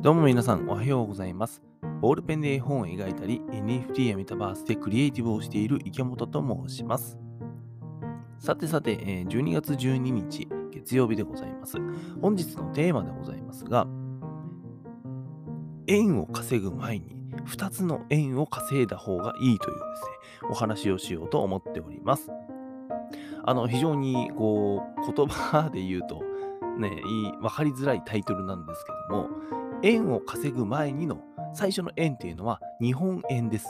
どうも皆さんおはようございます。ボールペンで絵本を描いたり、NFT やメタバースでクリエイティブをしている池本と申します。さてさて、12月12日月曜日でございます。本日のテーマでございますが、円を稼ぐ前に2つの円を稼いだ方がいいというですね、お話をしようと思っております。あの、非常にこう、言葉で言うと、ね、いい、わかりづらいタイトルなんですけども、円を稼ぐ前にの最初の円っていうのは日本円です。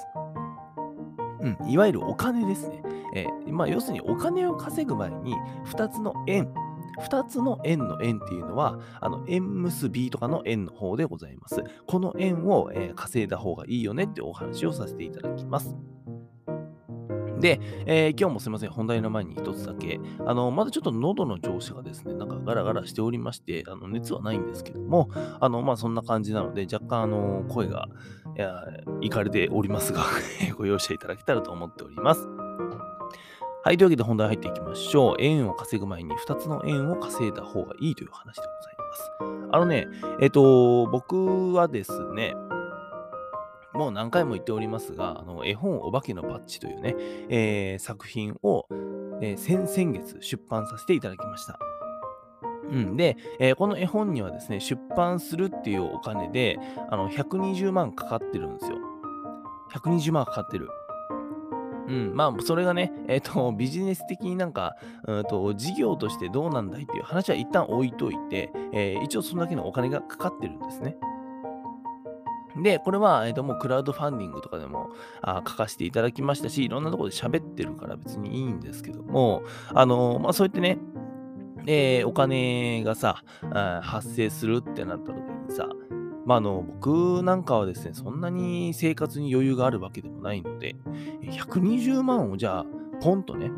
うん、いわゆるお金ですね。えーまあ、要するにお金を稼ぐ前に2つの円、2つの円の円っていうのは、あの円結びとかの円の方でございます。この円を、えー稼いだ方がいいよねってお話をさせていただきます。で、えー今日もすみません、本題の前に一つだけ、あの、まだちょっと喉の調子がですね、なんかガラガラしておりまして、あの熱はないんですけども、あの、まあそんな感じなので、若干、あの、声が、いや、いかれておりますが、ご容赦いただけたらと思っております。はい、というわけで本題入っていきましょう。円を稼ぐ前に2つの円を稼いだ方がいいという話でございます。あのね、えっと、僕はですね、もう何回も言っておりますが、あの絵本お化けのバッジというね、えー作品を、えー先々月出版させていただきました。うん、で、えーこの絵本にはですね、出版するっていうお金で、あの120万かかってるんですよ。120万かかってる。うん、まあ、それがね、えっ、と、ビジネス的になんか、うんと、事業としてどうなんだいっていう話は一旦置いといて、えー一応そんだけのお金がかかってるんですね。で、これは、えーともうクラウドファンディングとかでもあ書かせていただきましたし、いろんなところで喋ってるから別にいいんですけども、あのーまあ、そうやってね、えーお金がさ、発生するってなった時にさ、まあ、あの僕なんかはですね、そんなに生活に余裕があるわけでもないので、120万をじゃあ、ポンとね、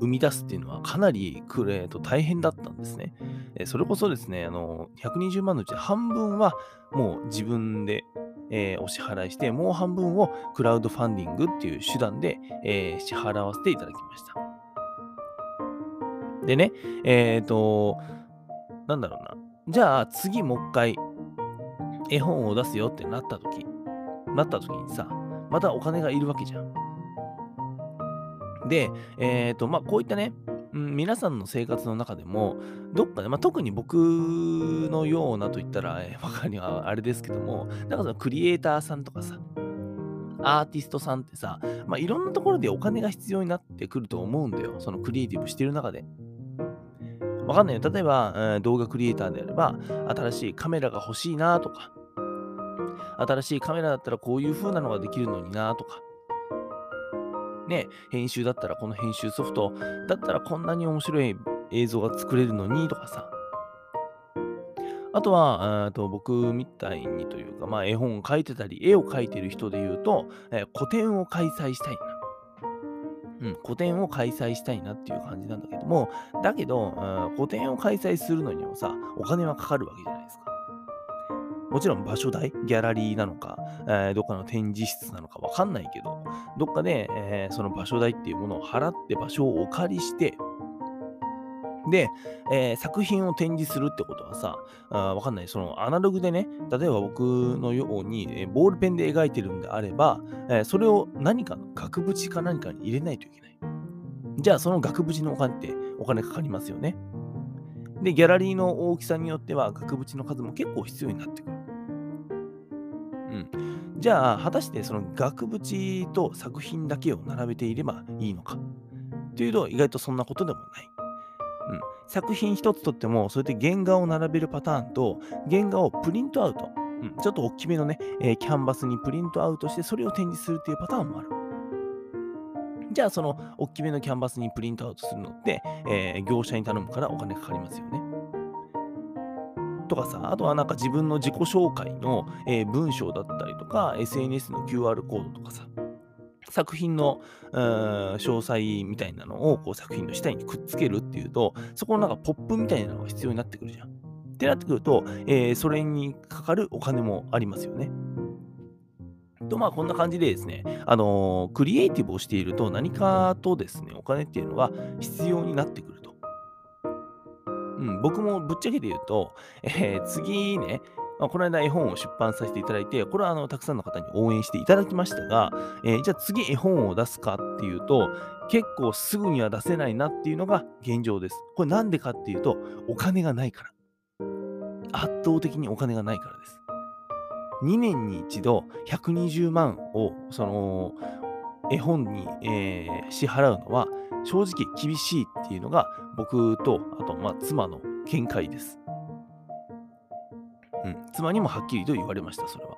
生み出すっていうのはかなりくれと大変だったんですね。えそれこそですね、あの120万のうち半分はもう自分で、えーお支払いして、もう半分をクラウドファンディングっていう手段で、えー支払わせていただきました。でね、えっ、と、なんだろうな。じゃあ次もう一回絵本を出すよってなった時、なった時にさ、またお金がいるわけじゃん。で、えっ、と、まあ、こういったね、皆さんの生活の中でも、どっかで、まあ、特に僕のようなと言ったら、えーわかりはあれですけども、なんかそのクリエイターさんとかさ、アーティストさんってさ、まあ、いろんなところでお金が必要になってくると思うんだよ。そのクリエイティブしてる中で。わかんないよ。例えば、えー動画クリエイターであれば、新しいカメラが欲しいなとか、新しいカメラだったらこういう風なのができるのになとか、ね、編集だったらこの編集ソフトだったらこんなに面白い映像が作れるのにとかさ。あとは、えーと僕みたいにというか、まあ、絵本を描いてたり、絵を描いてる人で言うと、えー個展を開催したいな。うん、個展を開催したいなっていう感じなんだけども、だけど、うん個展を開催するのにもさ、お金はかかるわけじゃないですか。もちろん場所代、ギャラリーなのか、えーどっかの展示室なのかわかんないけど、どっかで、えーその場所代っていうものを払って場所をお借りして、で、えー作品を展示するってことはさ、あわかんない。そのアナログでね、例えば僕のように、えーボールペンで描いてるんであれば、えーそれを何かの額縁か何かに入れないといけない。じゃあその額縁のお金ってお金かかりますよね。で、ギャラリーの大きさによっては額縁の数も結構必要になってくる。うん。じゃあ、果たしてその額縁と作品だけを並べていればいいのか？というと、意外とそんなことでもない。うん、作品一つとっても、それで原画を並べるパターンと、原画をプリントアウト、うん、ちょっと大きめのね、えーキャンバスにプリントアウトして、それを展示するっていうパターンもある。じゃあ、その大きめのキャンバスにプリントアウトするのって、えー業者に頼むからお金かかりますよね。とかさ、あとはなんか自分の自己紹介の、えー文章だったりとか、SNS の QR コードとかさ、作品の詳細みたいなのをこう作品の下にくっつけるっていうと、そこのなんかポップみたいなのが必要になってくるじゃん。ってなってくると、えーそれにかかるお金もありますよね。と、まあ、こんな感じでですね、あのークリエイティブをしていると何かとですね、お金っていうのは必要になってくる。うん、僕もぶっちゃけて言うと、えー次ね、まあ、この間絵本を出版させていただいて、これはあのたくさんの方に応援していただきましたが、えー、じゃあ次絵本を出すかっていうと、結構すぐには出せないなっていうのが現状です。これなんでかっていうと、お金がないから。圧倒的にお金がないからです。2年に一度120万をその絵本に、えー、支払うのは正直厳しいっていうのが僕とあとまあ妻の見解です。うん、妻にもはっきりと言われました、それは。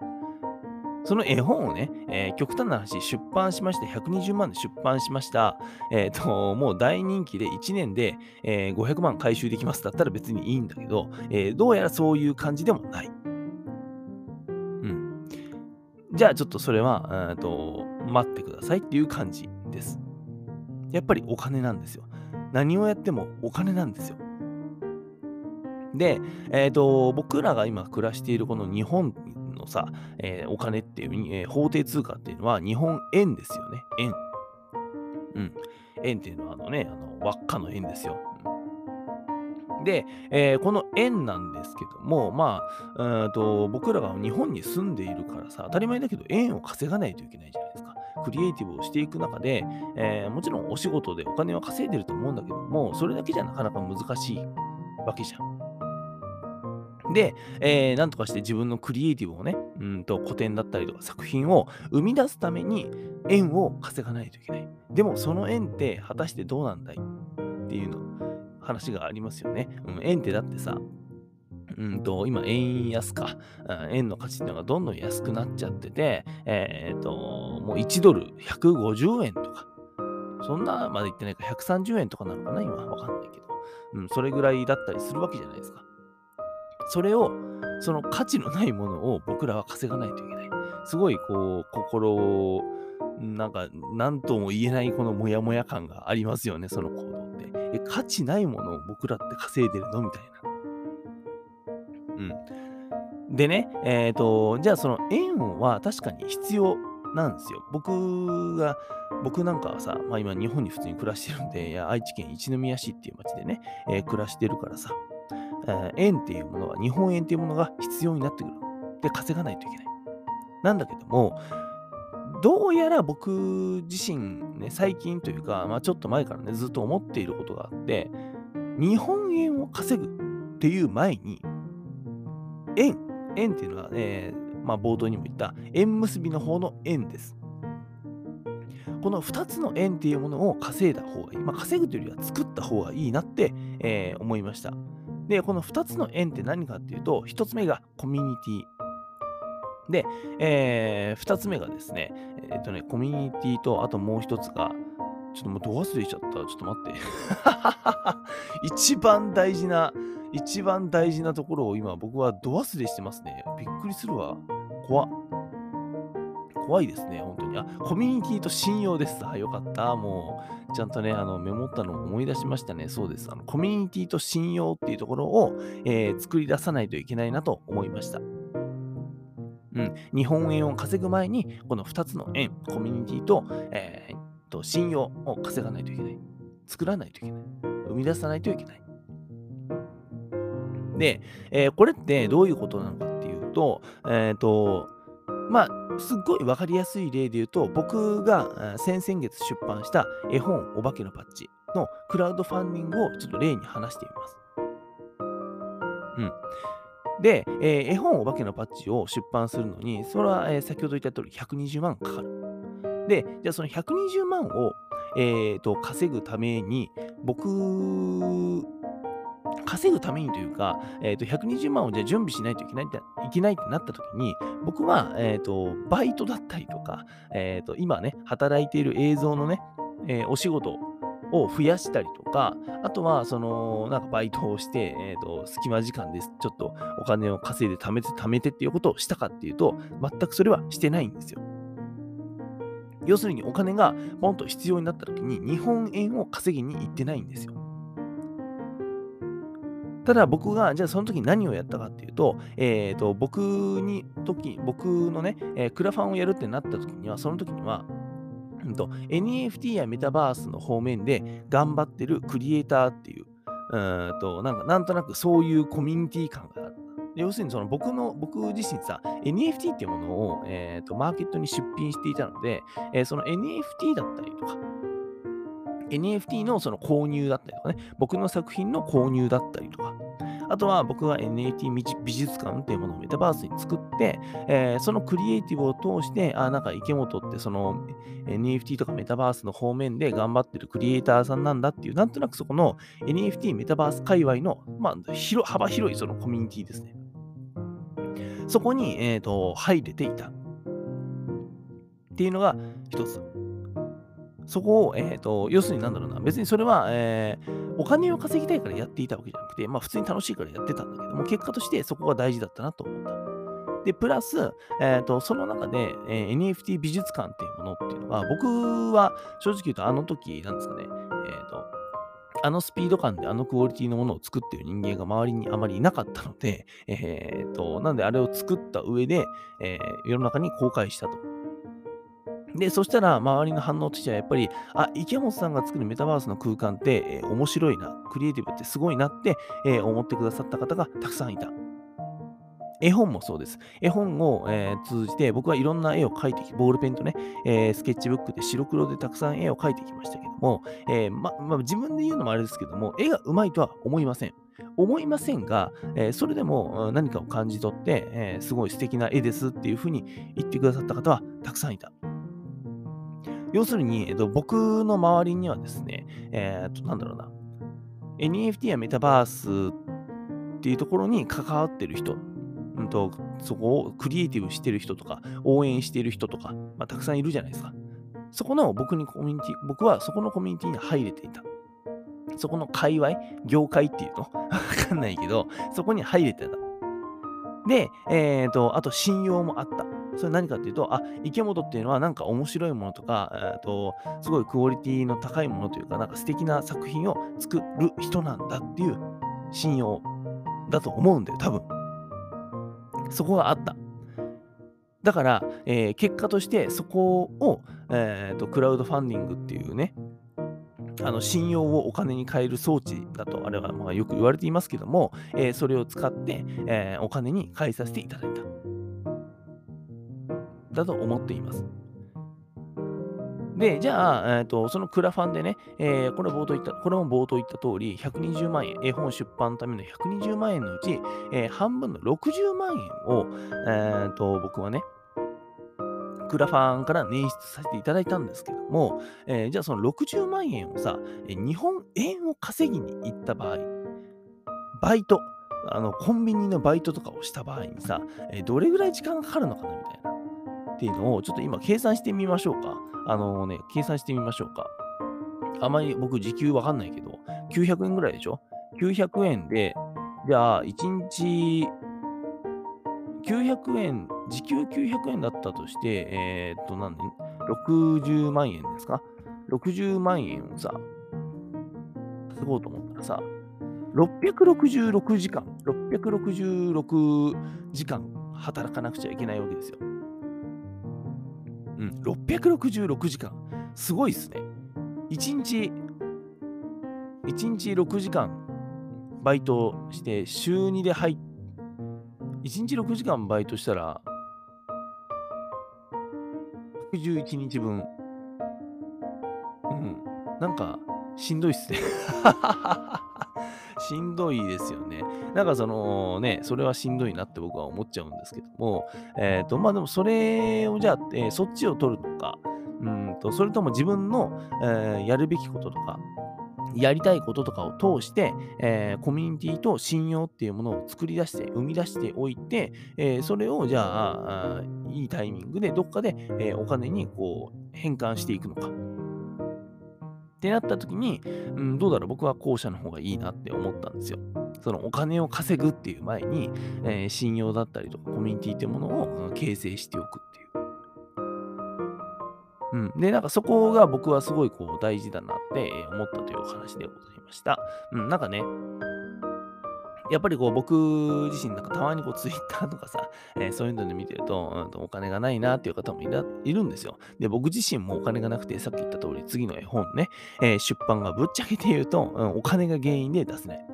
その絵本をね、えー、極端な話、出版しまして、120万で出版しました。えっ、ー、と、もう大人気で1年で、えー、500万回収できますだったら別にいいんだけど、えどうやらそういう感じでもない。うん。じゃあちょっとそれは、えーと、待ってくださいっていう感じです。やっぱりお金なんですよ。何をやってもお金なんですよ。で、えーと、僕らが今暮らしているこの日本のさ、えー、お金っていう、えー、法定通貨っていうのは日本円ですよね。円。うん。円っていうのはあのね、あの輪っかの円ですよ。で、えー、この円なんですけども、まあ、うんと僕らが日本に住んでいるからさ、当たり前だけど円を稼がないといけないじゃない。クリエイティブをしていく中で、えー、もちろんお仕事でお金は稼いでると思うんだけども、それだけじゃなかなか難しいわけじゃん。で、えー、なんとかして自分のクリエイティブをね、うんと古典だったりとか作品を生み出すために円を稼がないといけない。でもその円って果たしてどうなんだいっていうの話がありますよね。うん、円ってだってさ、うんと、今、円安か、円の価値っていうのがどんどん安くなっちゃってて、えっ、ー、と、もう1ドル150円とか、そんなまで言ってないか、130円とかなのかな、今、わかんないけど、うん、それぐらいだったりするわけじゃないですか。それを、その価値のないものを僕らは稼がないといけない。すごい、こう、心を、なんか、なんとも言えないこのモヤモヤ感がありますよね、その行動って。え、価値ないものを僕らって稼いでるの？みたいな。うん。でね、えっ、ー、と、じゃあその円は確かに必要なんですよ。僕が、僕なんかはさ、まあ今日本に普通に暮らしてるんで、いや愛知県一宮市っていう町でね、えー、暮らしてるからさ、え円っていうものは、日本円っていうものが必要になってくる。で、稼がないといけない。なんだけども、どうやら僕自身ね、最近というか、まあ、ちょっと前からね、ずっと思っていることがあって、日本円を稼ぐっていう前に、円、円っていうのはね、まあ、冒頭にも言った円結びの方の円です。この2つの円っていうものを稼いだ方がいい。まあ、稼ぐというよりは作った方がいいなって、えー、思いました。で、この2つの円って何かっていうと、1つ目がコミュニティ。で、えー、2つ目がですね、えっ、とね、コミュニティと、あともう1つが、ちょっともうど忘れちゃった。ちょっと待って。一番大事な、一番大事なところを今僕はど忘れしてますね。びっくりするわ。怖っ。怖いですね、本当に。あ、コミュニティと信用です。あ、よかった。もう、ちゃんとね、あの、メモったのを思い出しましたね。そうです。あの、コミュニティと信用っていうところを、えー、作り出さないといけないなと思いました。うん。日本円を稼ぐ前に、この2つの円、コミュニティと、えー、と信用を稼がないといけない。作らないといけない。生み出さないといけない。で、えー、これってどういうことなのかっていうと、えっ、ー、と、まあ、すっごい分かりやすい例で言うと、僕が先々月出版した絵本お化けのパッチのクラウドファンディングをちょっと例に話してみます。うん。で、えー、絵本お化けのパッチを出版するのに、それは、えー、先ほど言った通り120万かかる。で、じゃあその120万を、えーと、稼ぐために、僕稼ぐためにというか、えー、と120万をじゃ準備しないといけないっていけないってなった時に、僕は、えーと、バイトだったりとか、えーと、今ね、働いている映像のね、えー、お仕事を増やしたりとか、あとは、その、なんかバイトをして、えっ、ー、と、隙間時間です。ちょっとお金を稼いで貯めて貯めてっていうことをしたかっていうと、全くそれはしてないんですよ。要するにお金がポンと必要になった時に日本円を稼ぎに行ってないんですよ。ただ僕が、じゃあその時何をやったかっていうと、えっ、ー、と、僕に、時、僕のね、えー、クラファンをやるってなった時には、その時には、うんと、NFT やメタバースの方面で頑張ってるクリエイターっていう、うんと、なんか、なんとなくそういうコミュニティ感がある。要するにその僕の、僕自身さ、NFT っていうものを、えーと、マーケットに出品していたので、えー、その NFT だったりとか、NFT のその購入だったりとかね、僕の作品の購入だったりとか、あとは僕が NFT 美術館っていうものをメタバースに作って、えー、そのクリエイティブを通して、あ、なんか池本ってその NFT とかメタバースの方面で頑張ってるクリエイターさんなんだっていう、なんとなくそこの NFT メタバース界隈の、まあ、広幅広いそのコミュニティですね。そこに、えーと、入れていた。っていうのが一つ。そこを、えーと、要するになんだろうな、別にそれは、えー、お金を稼ぎたいからやっていたわけじゃなくて、まあ普通に楽しいからやってたんだけども、結果としてそこが大事だったなと思った。で、プラス、えーと、その中で、えー、NFT 美術館っていうものっていうのは、僕は正直言うとあの時、なんですかね、えっ、ー、と、あのスピード感であのクオリティのものを作ってる人間が周りにあまりいなかったので、えー、と、なんであれを作った上で、え、世の中に公開したと。で、そしたら周りの反応としてはやっぱり、あ、池本さんが作るメタバースの空間って、えー、面白いな、クリエイティブってすごいなって、えー、思ってくださった方がたくさんいた。絵本もそうです。絵本を、えー、通じて僕はいろんな絵を描いてき、ボールペンとね、えー、スケッチブックで白黒でたくさん絵を描いてきましたけども、えー、まま自分で言うのもあれですけども、絵が上手いとは思いません。思いませんが、え、それでも何かを感じ取って、え、すごい素敵な絵ですっていうふうに言ってくださった方はたくさんいた。要するに、えっと、僕の周りにはですね、え、っと、なんだろうな、NFT やメタバースっていうところに関わってる人、うんと、そこをクリエイティブしてる人とか、応援してる人とか、まあ、たくさんいるじゃないですか。そこの僕にコミュニティ、僕はそこのコミュニティに入れていた。そこの界隈、業界っていうの？わかんないけど、そこに入れてた。で、えっ、ー、と、あと信用もあった。それ何かっていうと、あ、池本っていうのはなんか面白いものとか、えーと、すごいクオリティの高いものというか、なんか素敵な作品を作る人なんだっていう信用だと思うんだよ、多分。そこがあった。だから、えー、結果としてそこを、えーと、クラウドファンディングっていうね、あの信用をお金に変える装置だと、あれはまあよく言われていますけども、えー、それを使って、えー、お金に変えさせていただいた。だと思っています。で、じゃあ、えーと、そのクラファンでね、えー、これ冒頭言った、これも冒頭言った通り、120万円、絵本出版のための120万円のうち、えー、半分の60万円を、えーと、僕はね、クラファンから捻出させていただいたんですけども、えー、じゃあその60万円をさ、日本円を稼ぎに行った場合、バイト、あのコンビニのバイトとかをした場合にさ、えどれぐらい時間がかかるのかなみたいな。っていうのをちょっと今計算してみましょうか。あのね、計算してみましょうか。あまり僕時給わかんないけど、900円ぐらいでしょ ?900 円で、じゃあ1日900円、時給900円だったとして、えー、っと、何年 ?60 万円ですか ?60 万円をさ、稼ごうと思ったらさ、666時間、666時間働かなくちゃいけないわけですよ。うん、666時間。すごいっすね。1日、1日6時間バイトして、週2で入っ、1日6時間バイトしたら、61日分。うん。なんか、しんどいっすね。しんどいですよね。なんかそのね、それはしんどいなって僕は思っちゃうんですけども、えっ、ー、と、まあでもそれをじゃあ、えー、そっちを取るのか、うんと、それとも自分の、えー、やるべきこととか、やりたいこととかを通して、えー、コミュニティと信用っていうものを作り出して、生み出しておいて、えー、それをじゃあいいタイミングでどっかで、えー、お金にこう変換していくのか。ってなった時に、うん、どうだろう、僕は後者の方がいいなって思ったんですよ。そのお金を稼ぐっていう前に、えー、信用だったりとかコミュニティってものを形成しておくっていう。うん。で、なんかそこが僕はすごいこう大事だなって思ったというお話でございました。うん、なんかね、やっぱりこう僕自身なんかたまにこうツイッターとかさ、えー、そういうので見てると、うん、お金がないなっていう方もいるんですよ。で、僕自身もお金がなくて、さっき言った通り次の絵本ね、えー、出版がぶっちゃけて言うと、うん、お金が原因で出せない。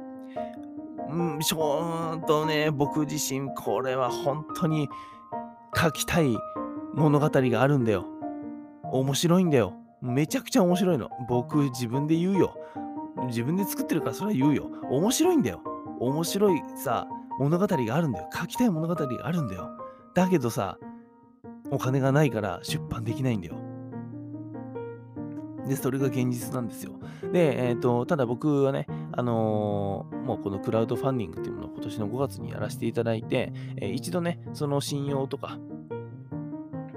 うん、ちょっとね、僕自身、これは本当に書きたい物語があるんだよ。面白いんだよ。めちゃくちゃ面白いの。僕自分で言うよ。自分で作ってるからそれは言うよ。面白いんだよ。面白いさ、物語があるんだよ。書きたい物語があるんだよ。だけどさ、お金がないから出版できないんだよ。で、それが現実なんですよ。で、えっ、と、ただ僕はね、あのーもうこのクラウドファンディングっていうものを今年の5月にやらせていただいて、えー一度ね、その信用とか、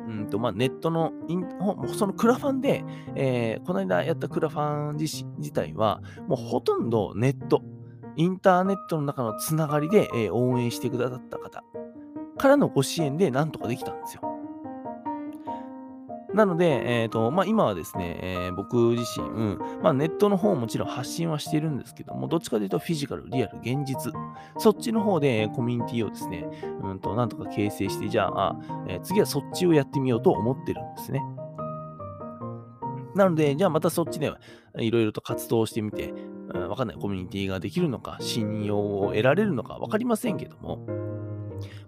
うんと、まあ、ネットのイン、もうそのクラファンで、えーこの間やったクラファン自自体は、もうほとんどネット、インターネットの中のつながりで、え応援してくださった方からのご支援でなんとかできたんですよ。なので、えーとまあ、今はですね、えー僕自身、うんまあ、ネットの方ももちろん発信はしているんですけども、どっちかというとフィジカル、リアル、現実、そっちの方でコミュニティをですね、うんとなんとか形成して、じゃあ、えー次はそっちをやってみようと思ってるんですね。なので、じゃあまたそっちでいろいろと活動してみて、うんわかんないコミュニティができるのか、信用を得られるのかわかりませんけども、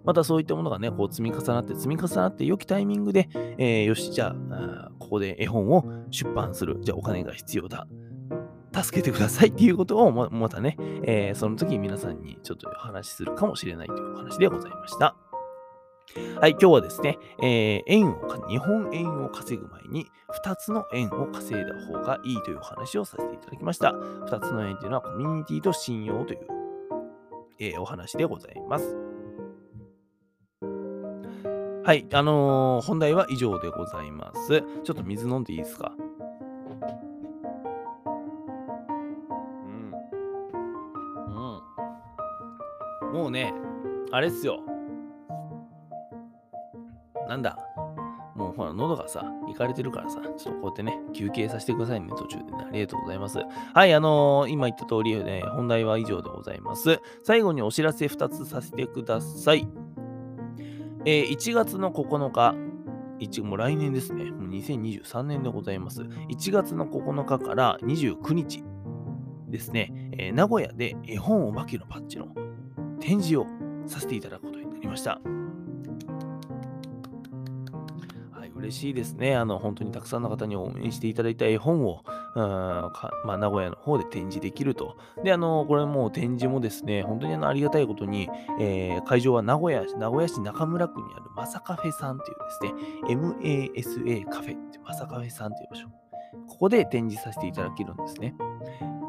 またそういったものがね、こう積み重なって積み重なって良きタイミングで、えーよし、じゃあここで絵本を出版する。じゃあお金が必要だ。助けてくださいっていうことをまたね、えーその時皆さんにちょっとお話しするかもしれないというお話でございました。はい、今日はですね、えー円をか、日本円を稼ぐ前に2つの円を稼いだ方がいいというお話をさせていただきました。2つの円というのはコミュニティと信用という、えーお話でございます。はい、あのー本題は以上でございます。ちょっと水飲んでいいですか？うん。うん。もうね、あれっすよ。なんだ？もうほら、喉がさ、いかれてるからさ、ちょっとこうやってね、休憩させてくださいね、途中でね。ありがとうございます。はい、あのー今言った通り、ね、本題は以上でございます。最後にお知らせ2つさせてください。えー1月の9日、一もう来年ですね。もう2023年でございます。1月の9日から29日ですね、えー名古屋で絵本お化けのパッチの展示をさせていただくことになりました。嬉しいですね。あの、本当にたくさんの方に応援していただいた絵本を、うんかまあ、名古屋の方で展示できると。で、あの、これもう展示もですね、本当にあのありがたいことに、えー会場は名古屋市、名古屋市中村区にあるマサカフェさんというですね、MASA カフェってマサカフェさんという場所。ここで展示させていただけるんですね。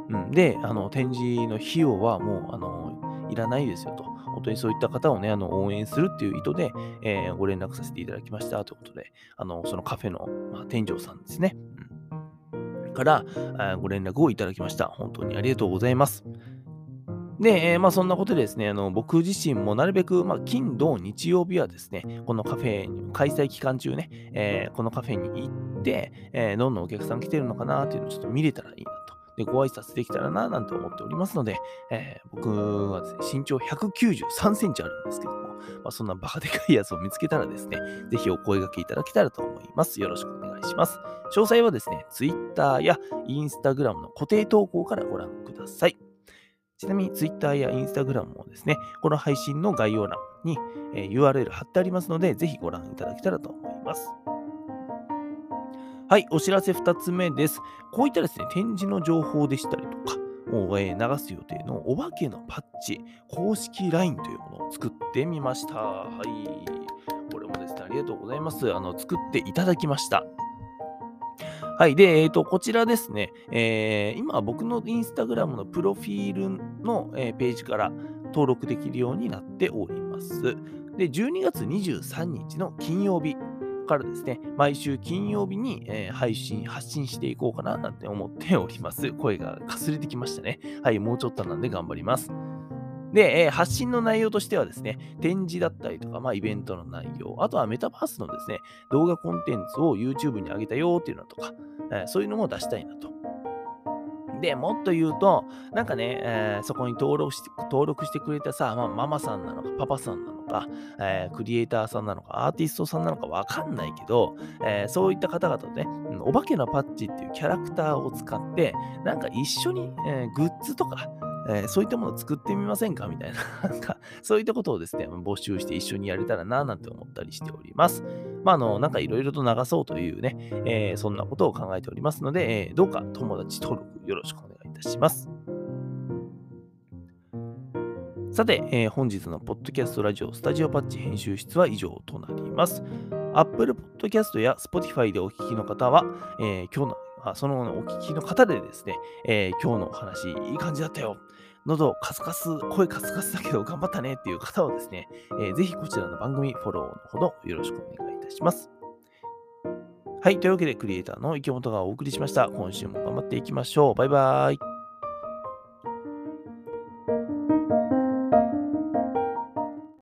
うん、で、あの、展示の費用はもう、あの、いらないですよと。本当にそういった方をね、あの、応援するっていう意図で、えーご連絡させていただきましたということで、あの、そのカフェの、まあ、店長さんですね。うん、から、あご連絡をいただきました。本当にありがとうございます。で、えーまあそんなことでですね、あの僕自身もなるべく、まあ、金、土、日曜日はですね、このカフェに、開催期間中ね、えーこのカフェに行って、えーどんなお客さん来てるのかなっていうのをちょっと見れたらいいな。で、ご挨拶できたらな、なんて思っておりますので、えー僕はですね、身長193センチあるんですけども、まあ、そんなバカでかいやつを見つけたらですね、ぜひお声掛けいただけたらと思います。よろしくお願いします。詳細はですね、Twitter や Instagram の固定投稿からご覧ください。ちなみに Twitter や Instagram もですね、この配信の概要欄に、URL 貼ってありますので、ぜひご覧いただけたらと思います。はい、お知らせ2つ目です。こういったですね、展示の情報でしたりとか、を流す予定のお化けのパッチ公式 LINE というものを作ってみました。はい。これもですね、ありがとうございます。あの、作っていただきました。はい。で、えっ、と、こちらですね、えー今僕のインスタグラムのプロフィールの、えーページから登録できるようになっております。で、12月23日の金曜日からですね、毎週金曜日に、え配信、発信していこうかななんて思っております。声がかすれてきましたね。はい、もうちょっとなんで頑張ります。で、え発信の内容としてはですね、展示だったりとか、まあ、イベントの内容、あとはメタバースのですね、動画コンテンツを YouTube に上げたよっていうのとか、えそういうのも出したいなと。で、もっと言うと、なんかね、えーそこに登録して登録してくれたさ、まあ、ママさんなのか、パパさんなのか、えークリエイターさんなのか、アーティストさんなのかわかんないけど、えーそういった方々とね、お化けのパッチっていうキャラクターを使って、なんか一緒に、えーグッズとか、えー、そういったものを作ってみませんか？みたいな、そういったことをですね、募集して一緒にやれたらな、なんて思ったりしております。まあ、あの、なんかいろいろと流そうというね、えー、そんなことを考えておりますので、えー、どうか友達登録よろしくお願いいたします。さて、えー、本日のポッドキャストラジオスタジオパッチ編集室は以上となります。Apple Podcast や Spotify でお聞きの方は、えー、今日のあそのお聞きの方でですね、えー、今日のお話、いい感じだったよ。喉カスカス、声カスカスだけど頑張ったねっていう方はですね、えー、ぜひこちらの番組フォローのほどよろしくお願いいたします。はい。というわけで、クリエイターの池本がお送りしました。今週も頑張っていきましょう。バイバーイ。